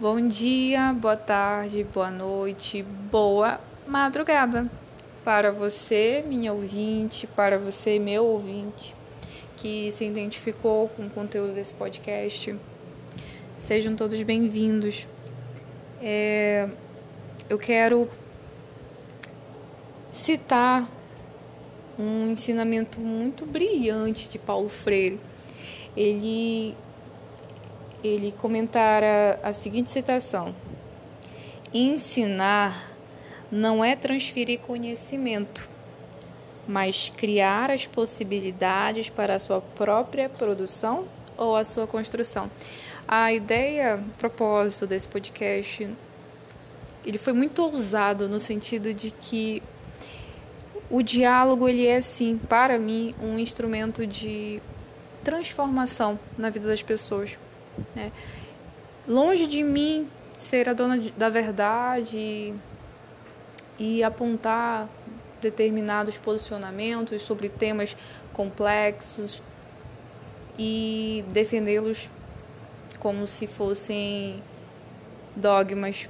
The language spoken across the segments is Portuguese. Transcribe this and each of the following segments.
Bom dia, boa tarde, boa noite, boa madrugada para você, minha ouvinte, para você, meu ouvinte, que se identificou com o conteúdo desse podcast. Sejam todos bem-vindos. É, eu quero citar um ensinamento muito brilhante de Paulo Freire. Ele ele comentara a seguinte citação: Ensinar não é transferir conhecimento, mas criar as possibilidades para a sua própria produção ou a sua construção. A ideia, o propósito desse podcast, ele foi muito ousado no sentido de que o diálogo ele é sim, para mim, um instrumento de transformação na vida das pessoas. Né? Longe de mim ser a dona da verdade e apontar determinados posicionamentos sobre temas complexos e defendê-los como se fossem dogmas,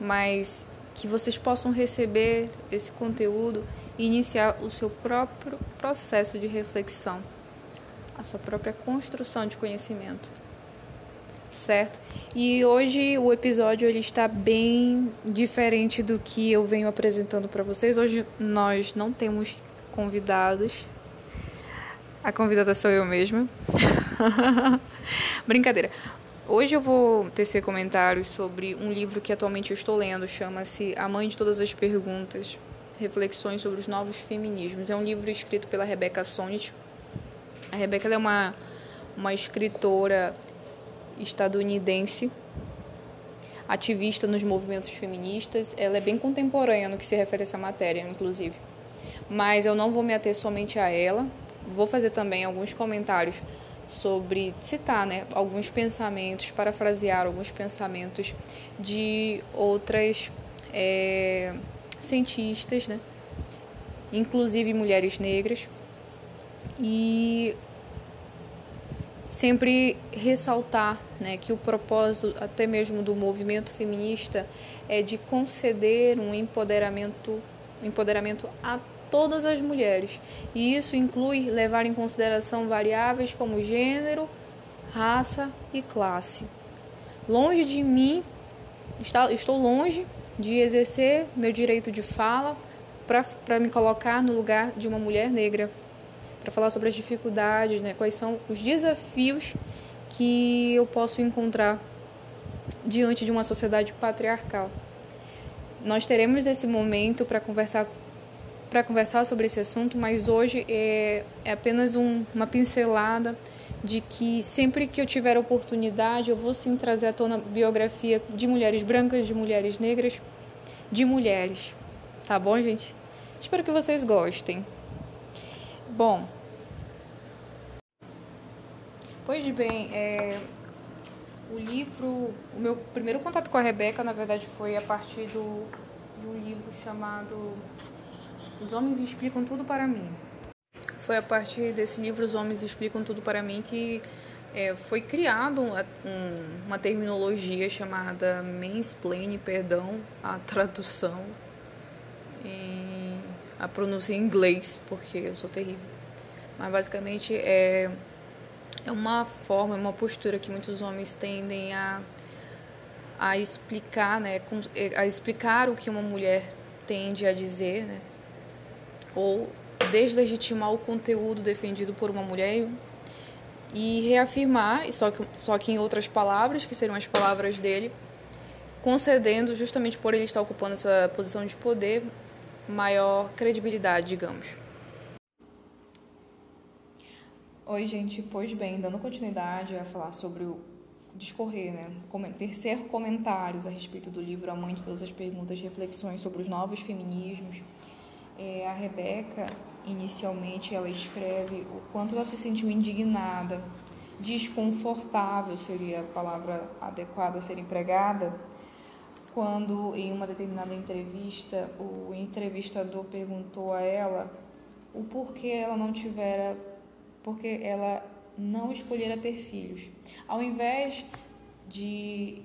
mas que vocês possam receber esse conteúdo e iniciar o seu próprio processo de reflexão, a sua própria construção de conhecimento certo? E hoje o episódio ele está bem diferente do que eu venho apresentando para vocês. Hoje nós não temos convidados. A convidada sou eu mesma. Brincadeira. Hoje eu vou tecer comentários sobre um livro que atualmente eu estou lendo, chama-se A Mãe de Todas as Perguntas, Reflexões sobre os Novos Feminismos. É um livro escrito pela Rebecca Sonnet. A Rebecca é uma, uma escritora estadunidense, ativista nos movimentos feministas. Ela é bem contemporânea no que se refere a essa matéria, inclusive. Mas eu não vou me ater somente a ela. Vou fazer também alguns comentários sobre citar né, alguns pensamentos, parafrasear alguns pensamentos de outras é, cientistas, né, inclusive mulheres negras. E sempre ressaltar né, que o propósito até mesmo do movimento feminista é de conceder um empoderamento, empoderamento a todas as mulheres. E isso inclui levar em consideração variáveis como gênero, raça e classe. Longe de mim, estou longe de exercer meu direito de fala para me colocar no lugar de uma mulher negra para falar sobre as dificuldades, né? quais são os desafios que eu posso encontrar diante de uma sociedade patriarcal. Nós teremos esse momento para conversar para conversar sobre esse assunto, mas hoje é, é apenas um, uma pincelada de que sempre que eu tiver oportunidade, eu vou sim trazer à tona biografia de mulheres brancas, de mulheres negras, de mulheres. Tá bom, gente? Espero que vocês gostem. Bom, pois bem, é, o livro, o meu primeiro contato com a Rebeca, na verdade, foi a partir do, de um livro chamado Os Homens Explicam Tudo para Mim. Foi a partir desse livro Os Homens Explicam Tudo para Mim que é, foi criado um, uma terminologia chamada mansplaining, perdão, a tradução a pronúncia em inglês, porque eu sou terrível. Mas basicamente é, é uma forma, é uma postura que muitos homens tendem a, a explicar, né, é, a explicar o que uma mulher tende a dizer, né, ou deslegitimar o conteúdo defendido por uma mulher e reafirmar, só que, só que em outras palavras, que seriam as palavras dele, concedendo, justamente por ele estar ocupando essa posição de poder, maior credibilidade, digamos. Oi, gente. Pois bem, dando continuidade a falar sobre o discorrer, né? Tecer comentários a respeito do livro A Mãe de Todas as Perguntas, reflexões sobre os novos feminismos. É, a Rebeca, inicialmente, ela escreve o quanto ela se sentiu indignada, desconfortável seria a palavra adequada a ser empregada, quando em uma determinada entrevista o entrevistador perguntou a ela o porquê ela não tivera, porque ela não escolhera ter filhos. Ao invés de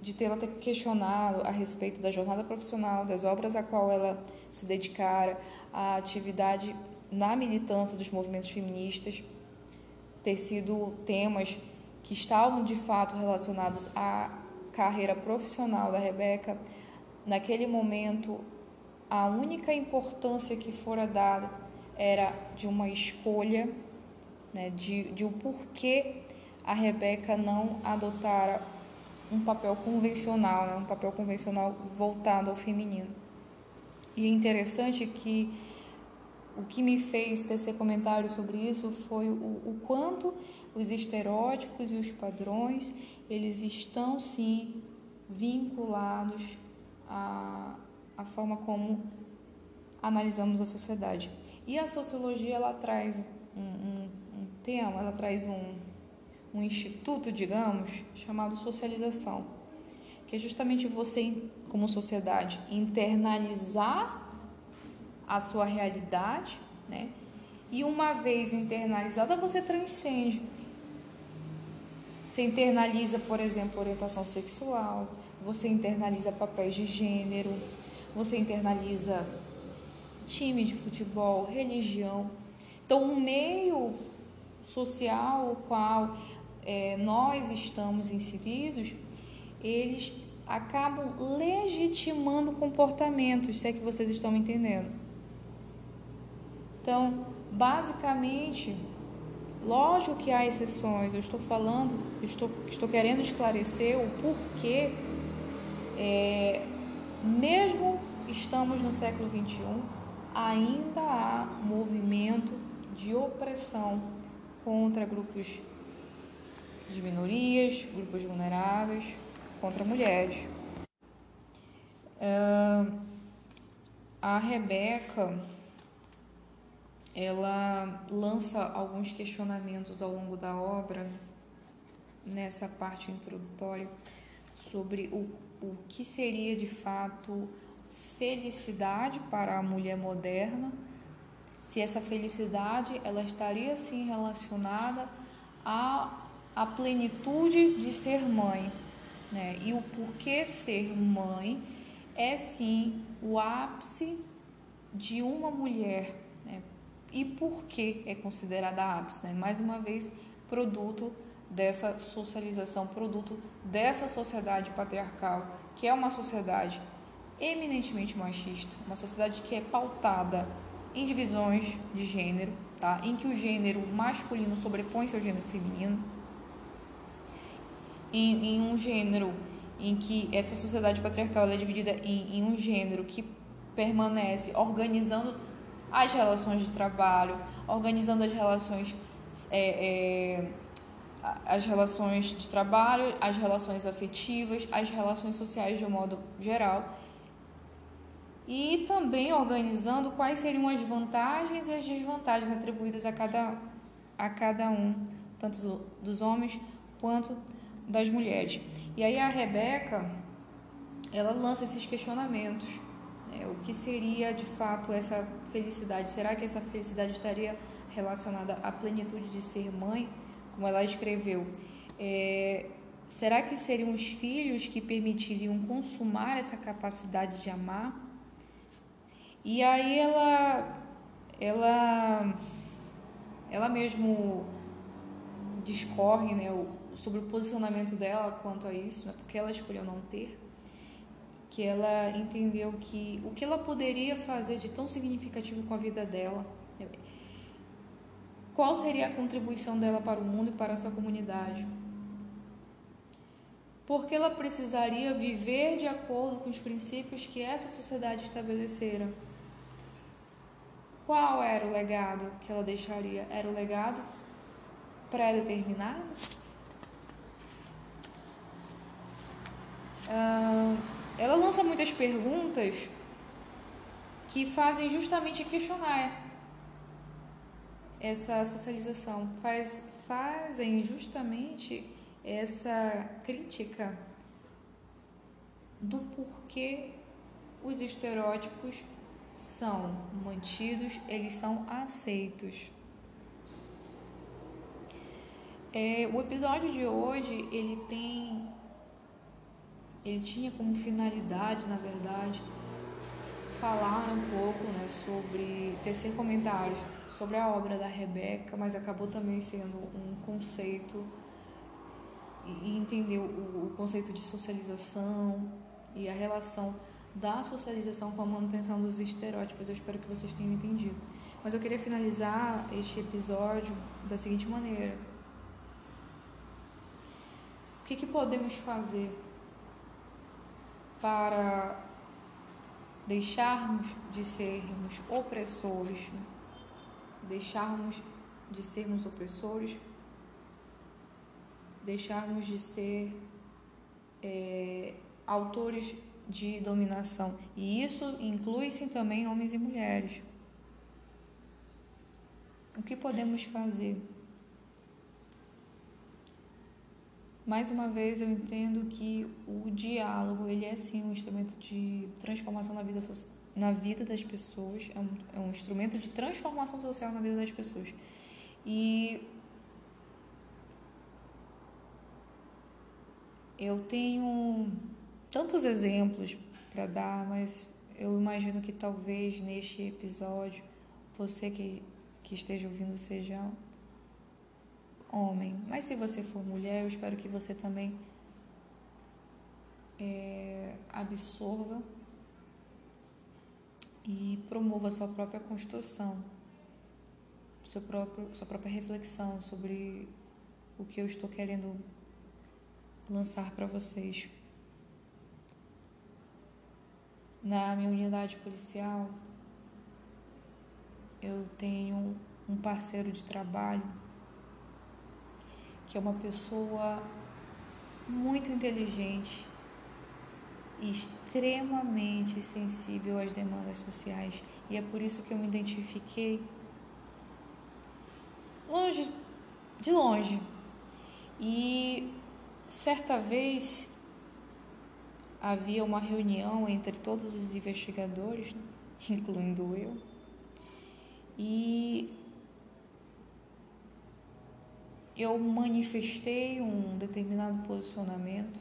de tê-la questionado a respeito da jornada profissional, das obras a qual ela se dedicara, a atividade na militância dos movimentos feministas, ter sido temas que estavam de fato relacionados à carreira profissional da Rebeca. Naquele momento, a única importância que fora dada era de uma escolha, né, de, de o porquê a Rebeca não adotara um papel convencional, né, um papel convencional voltado ao feminino. E é interessante que o que me fez tecer comentário sobre isso foi o, o quanto os estereótipos e os padrões eles estão sim vinculados à, à forma como analisamos a sociedade. E a sociologia ela traz um, um, um tema, ela traz um, um instituto, digamos, chamado socialização, que é justamente você, como sociedade, internalizar a sua realidade, né? E uma vez internalizada, você transcende. Você internaliza, por exemplo, orientação sexual, você internaliza papéis de gênero, você internaliza time de futebol, religião. Então, o meio social o qual é, nós estamos inseridos, eles acabam legitimando comportamentos, se é que vocês estão me entendendo. Então, basicamente, lógico que há exceções, eu estou falando, estou, estou querendo esclarecer o porquê, é, mesmo estamos no século XXI, ainda há movimento de opressão contra grupos de minorias, grupos vulneráveis, contra mulheres. Uh, a Rebeca ela lança alguns questionamentos ao longo da obra, nessa parte introdutória, sobre o, o que seria de fato felicidade para a mulher moderna, se essa felicidade ela estaria sim relacionada à, à plenitude de ser mãe, né? E o porquê ser mãe é sim o ápice de uma mulher? E por que é considerada ápice. Né? Mais uma vez, produto dessa socialização, produto dessa sociedade patriarcal, que é uma sociedade eminentemente machista, uma sociedade que é pautada em divisões de gênero, tá? em que o gênero masculino sobrepõe-se ao gênero feminino, em, em, um gênero em que essa sociedade patriarcal é dividida em, em um gênero que permanece organizando as relações de trabalho, organizando as relações, é, é, as relações de trabalho, as relações afetivas, as relações sociais de um modo geral. E também organizando quais seriam as vantagens e as desvantagens atribuídas a cada, a cada um, tanto do, dos homens quanto das mulheres. E aí a Rebeca, ela lança esses questionamentos é, o que seria de fato essa felicidade? Será que essa felicidade estaria relacionada à plenitude de ser mãe, como ela escreveu? É, será que seriam os filhos que permitiriam consumar essa capacidade de amar? E aí ela, ela, ela mesmo discorre, né, sobre o posicionamento dela quanto a isso, né, porque ela escolheu não ter que ela entendeu que o que ela poderia fazer de tão significativo com a vida dela, qual seria a contribuição dela para o mundo e para a sua comunidade. Porque ela precisaria viver de acordo com os princípios que essa sociedade estabelecera. Qual era o legado que ela deixaria? Era o legado pré-determinado? Uh, ela lança muitas perguntas que fazem justamente questionar essa socialização, faz, fazem justamente essa crítica do porquê os estereótipos são mantidos, eles são aceitos. É, o episódio de hoje ele tem ele tinha como finalidade, na verdade, falar um pouco né, sobre tecer comentários sobre a obra da Rebeca, mas acabou também sendo um conceito e entender o, conceito de socialização e a relação da socialização com a manutenção dos estereótipos. Eu espero que vocês tenham entendido. Mas eu queria finalizar este episódio da seguinte maneira: o que, que podemos fazer para deixarmos de sermos opressores, deixarmos de sermos opressores, deixarmos de ser é, autores de dominação. E isso inclui-se também homens e mulheres. O que podemos fazer? Mais uma vez eu entendo que o diálogo ele é sim um instrumento de transformação na vida na vida das pessoas. É um, é um instrumento de transformação social na vida das pessoas. E eu tenho tantos exemplos para dar mas eu imagino que talvez neste episódio você que que esteja ouvindo seja homem. Mas se você for mulher, eu espero que você também é, absorva e promova sua própria construção, seu próprio, sua própria reflexão sobre o que eu estou querendo lançar para vocês. Na minha unidade policial, eu tenho um parceiro de trabalho que é uma pessoa muito inteligente e extremamente sensível às demandas sociais. E é por isso que eu me identifiquei longe, de longe. E certa vez havia uma reunião entre todos os investigadores, incluindo eu, e eu manifestei um determinado posicionamento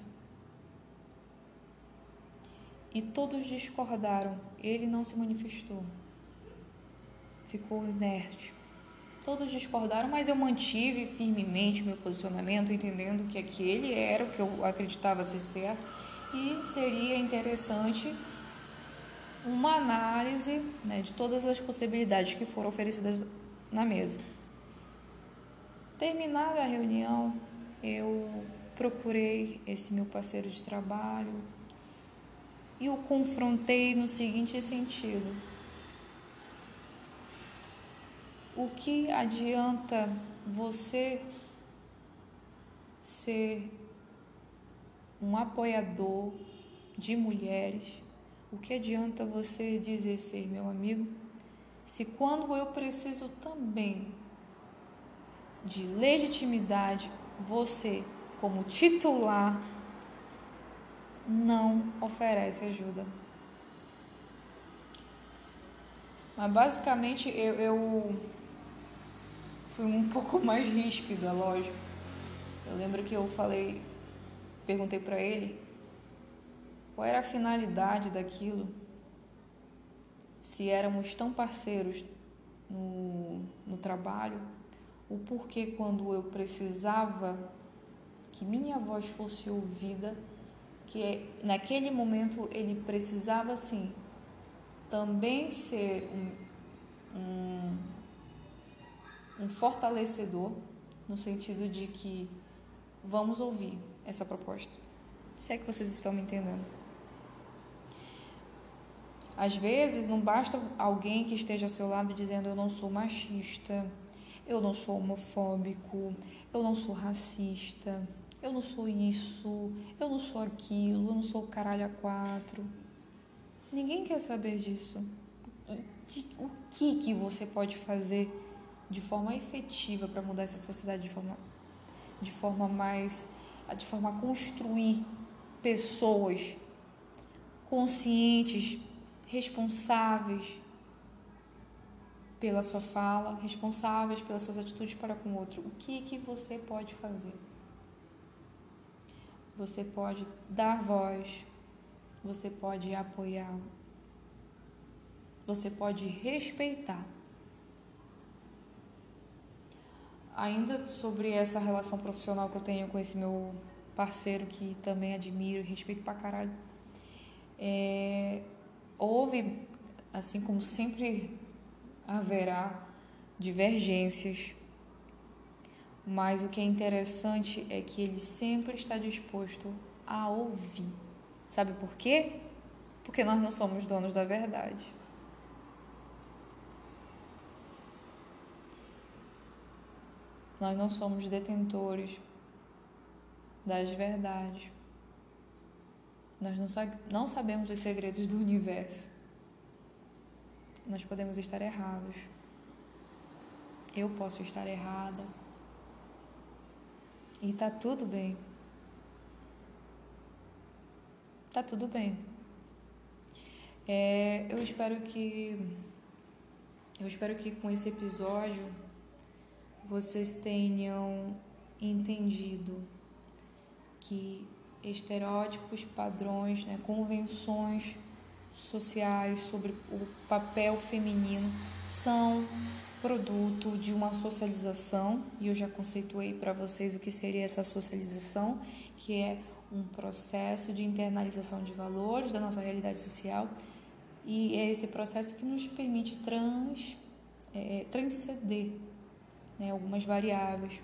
e todos discordaram. Ele não se manifestou, ficou inerte. Todos discordaram, mas eu mantive firmemente meu posicionamento, entendendo que aquele era o que eu acreditava ser certo e seria interessante uma análise né, de todas as possibilidades que foram oferecidas na mesa. Terminada a reunião, eu procurei esse meu parceiro de trabalho e o confrontei no seguinte sentido: O que adianta você ser um apoiador de mulheres? O que adianta você dizer ser meu amigo se quando eu preciso também de legitimidade, você, como titular, não oferece ajuda. Mas basicamente eu, eu fui um pouco mais ríspida, lógico. Eu lembro que eu falei, perguntei para ele qual era a finalidade daquilo, se éramos tão parceiros no, no trabalho o porquê quando eu precisava que minha voz fosse ouvida, que naquele momento ele precisava sim também ser um, um, um fortalecedor no sentido de que vamos ouvir essa proposta. Se é que vocês estão me entendendo. Às vezes não basta alguém que esteja ao seu lado dizendo eu não sou machista, eu não sou homofóbico, eu não sou racista, eu não sou isso, eu não sou aquilo, eu não sou caralho a quatro. Ninguém quer saber disso. O que, que você pode fazer de forma efetiva para mudar essa sociedade de forma, de forma mais. de forma a construir pessoas conscientes, responsáveis, pela sua fala, responsáveis pelas suas atitudes para com o outro. O que que você pode fazer? você pode dar voz, você pode apoiar, você pode respeitar. Ainda sobre essa relação profissional que eu tenho com esse meu parceiro que também admiro e respeito pra caralho, é, houve, assim como sempre haverá, divergências, mas o que é interessante é que ele sempre está disposto a ouvir. Sabe por quê? Porque nós não somos donos da verdade. Nós não somos detentores das verdades. Nós não, sab não sabemos os segredos do universo. Nós podemos estar errados. Eu posso estar errada. E tá tudo bem. Tá tudo bem. É, eu espero que eu espero que com esse episódio vocês tenham entendido que estereótipos, padrões, né, convenções sociais sobre o papel feminino são produto de uma socialização, e eu já conceituei para vocês o que seria essa socialização, que é um processo de internalização de valores da nossa realidade social, e é esse processo que nos permite trans, é, transcender né, algumas variáveis.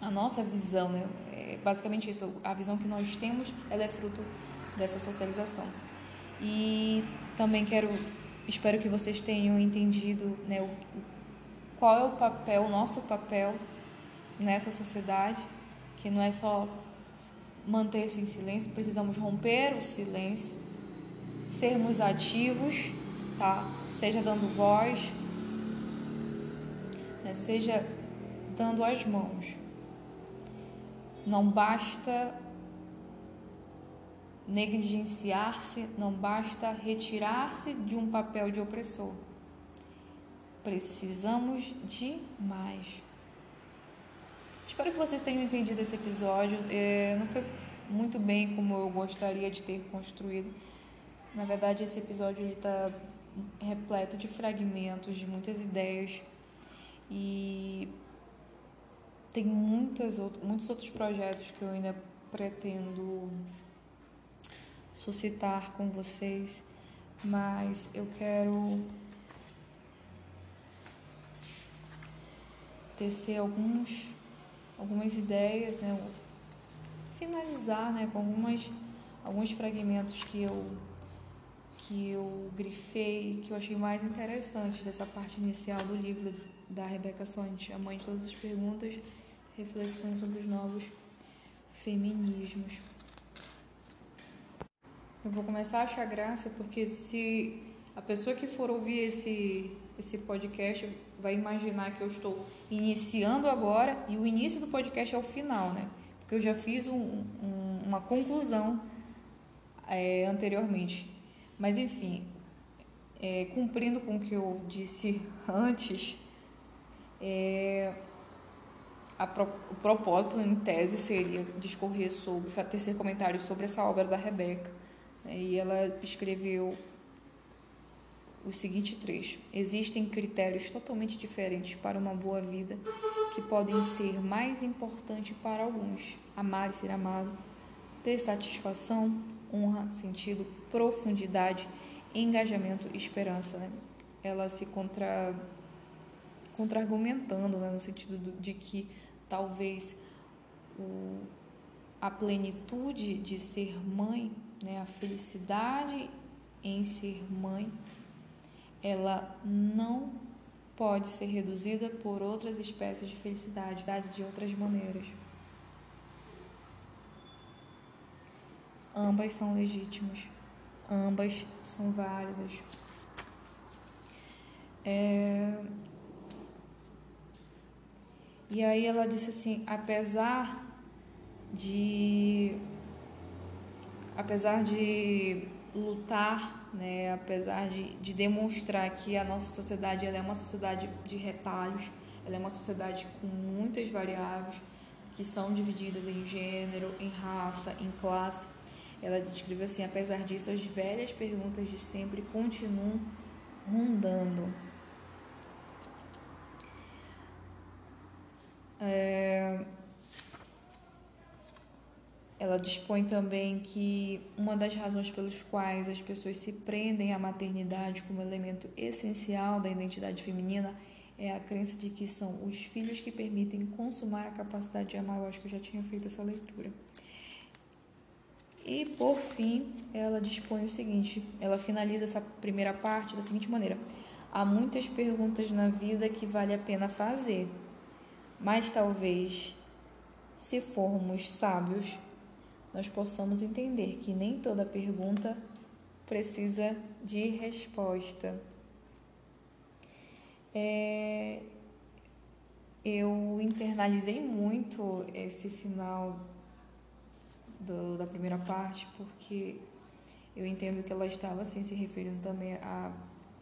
A nossa visão, né, é basicamente isso, a visão que nós temos, ela é fruto dessa socialização. E também quero, espero que vocês tenham entendido né, o, qual é o papel, o nosso papel nessa sociedade, que não é só manter-se em silêncio, precisamos romper o silêncio, sermos ativos, tá? Seja dando voz, né? seja dando as mãos. Não basta negligenciar-se, não basta retirar-se de um papel de opressor. Precisamos de mais. Espero que vocês tenham entendido esse episódio. É, não foi muito bem como eu gostaria de ter construído. Na verdade, esse episódio está repleto de fragmentos, de muitas ideias e tem muitas, muitos outros projetos que eu ainda pretendo suscitar com vocês, mas eu quero tecer alguns, algumas ideias, né? finalizar né? com algumas, alguns fragmentos que eu que eu grifei, que eu achei mais interessante dessa parte inicial do livro da Rebeca Sonte, a mãe de todas as perguntas, reflexões sobre os novos feminismos. Eu vou começar a achar graça porque se a pessoa que for ouvir esse esse podcast vai imaginar que eu estou iniciando agora e o início do podcast é o final, né? Porque eu já fiz um, um, uma conclusão é, anteriormente. Mas enfim, é, cumprindo com o que eu disse antes, é, pro, o propósito em tese seria discorrer sobre, tecer comentários sobre essa obra da Rebeca. Né? E ela escreveu o seguinte trecho: Existem critérios totalmente diferentes para uma boa vida que podem ser mais importantes para alguns: amar e ser amado, ter satisfação, honra, sentido, profundidade, engajamento, esperança. Né? Ela se contra contra-argumentando, né, no sentido de que talvez o, a plenitude de ser mãe, né, a felicidade em ser mãe, ela não pode ser reduzida por outras espécies de felicidade, de outras maneiras. Ambas são legítimas, ambas são válidas. É, e aí ela disse assim: apesar de apesar de lutar, né, apesar de, de demonstrar que a nossa sociedade ela é uma sociedade de retalhos, ela é uma sociedade com muitas variáveis, que são divididas em gênero, em raça, em classe. Ela descreveu assim: apesar disso, as velhas perguntas de sempre continuam rondando. É... Ela dispõe também que uma das razões pelas quais as pessoas se prendem à maternidade como elemento essencial da identidade feminina é a crença de que são os filhos que permitem consumar a capacidade de amar. Eu acho que eu já tinha feito essa leitura. E por fim, ela dispõe o seguinte: ela finaliza essa primeira parte da seguinte maneira: há muitas perguntas na vida que vale a pena fazer, mas talvez, se formos sábios, nós possamos entender que nem toda pergunta precisa de resposta. É, eu internalizei muito esse final do, da primeira parte, porque eu entendo que ela estava assim, se referindo também a,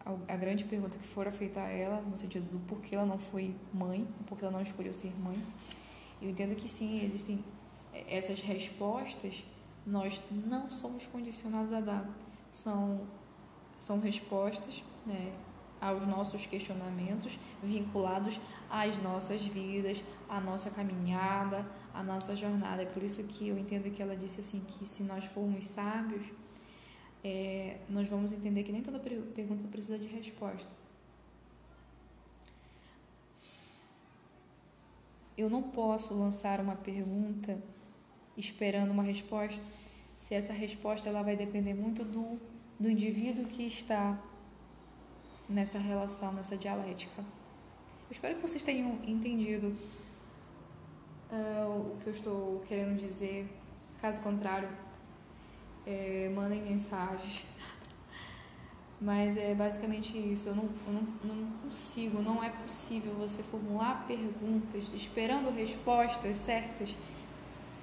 a, grande pergunta que fora feita a ela, no sentido do porquê ela não foi mãe, porquê ela não escolheu ser mãe. Eu entendo que sim, existem essas respostas, nós não somos condicionados a dar. São, são respostas né, aos nossos questionamentos vinculados às nossas vidas, à nossa caminhada, à nossa jornada. É por isso que eu entendo que ela disse assim que se nós formos sábios, é, nós vamos entender que nem toda pergunta precisa de resposta. Eu não posso lançar uma pergunta esperando uma resposta, se essa resposta ela vai depender muito do, do indivíduo que está nessa relação, nessa dialética. Eu espero que vocês tenham entendido uh, o que eu estou querendo dizer. Caso contrário, é, mandem mensagens. Mas é basicamente isso. Eu, não, eu não, não consigo, não é possível você formular perguntas esperando respostas certas,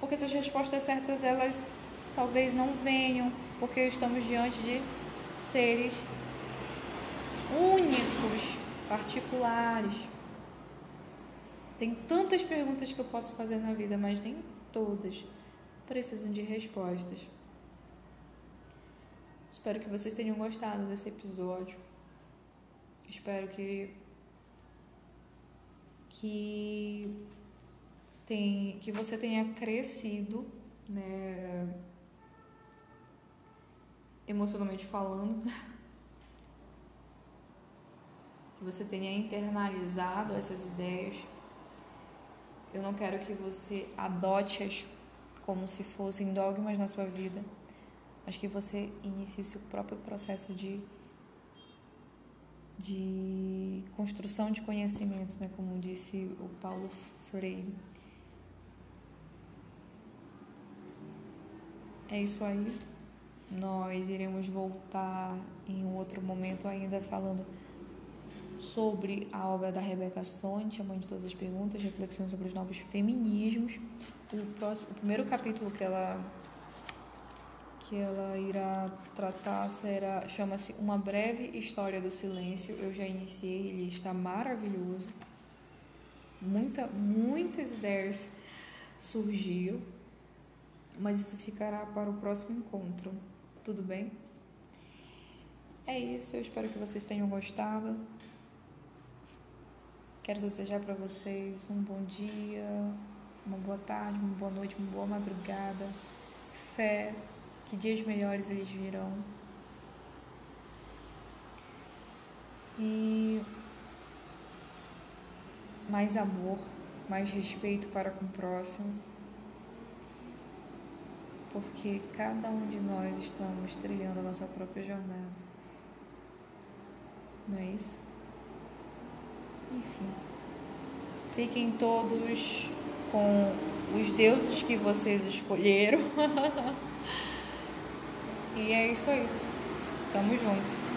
porque essas respostas certas elas talvez não venham, porque estamos diante de seres únicos, particulares. Tem tantas perguntas que eu posso fazer na vida, mas nem todas precisam de respostas. Espero que vocês tenham gostado desse episódio. Espero que que tem que você tenha crescido, né, emocionalmente falando. que você tenha internalizado essas ideias. Eu não quero que você adote-as como se fossem dogmas na sua vida, mas que você inicie o seu próprio processo de, de construção de conhecimentos, né? como disse o Paulo Freire. É isso aí. Nós iremos voltar em um outro momento ainda falando sobre a obra da Rebecca Sonte, a mãe de todas as perguntas, reflexões sobre os novos feminismos. O, próximo, o primeiro capítulo que ela que ela irá tratar será chama-se Uma breve história do silêncio. Eu já iniciei, ele está maravilhoso. Muita, muitas ideias surgiu, mas isso ficará para o próximo encontro. Tudo bem? É isso, eu espero que vocês tenham gostado. Quero desejar para vocês um bom dia, uma boa tarde, uma boa noite, uma boa madrugada. Fé, que dias melhores eles virão. E mais amor, mais respeito para com o próximo. Porque cada um de nós estamos trilhando a nossa própria jornada. Não é isso? Enfim. Fiquem todos com os deuses que vocês escolheram. e é isso aí. Tamo junto.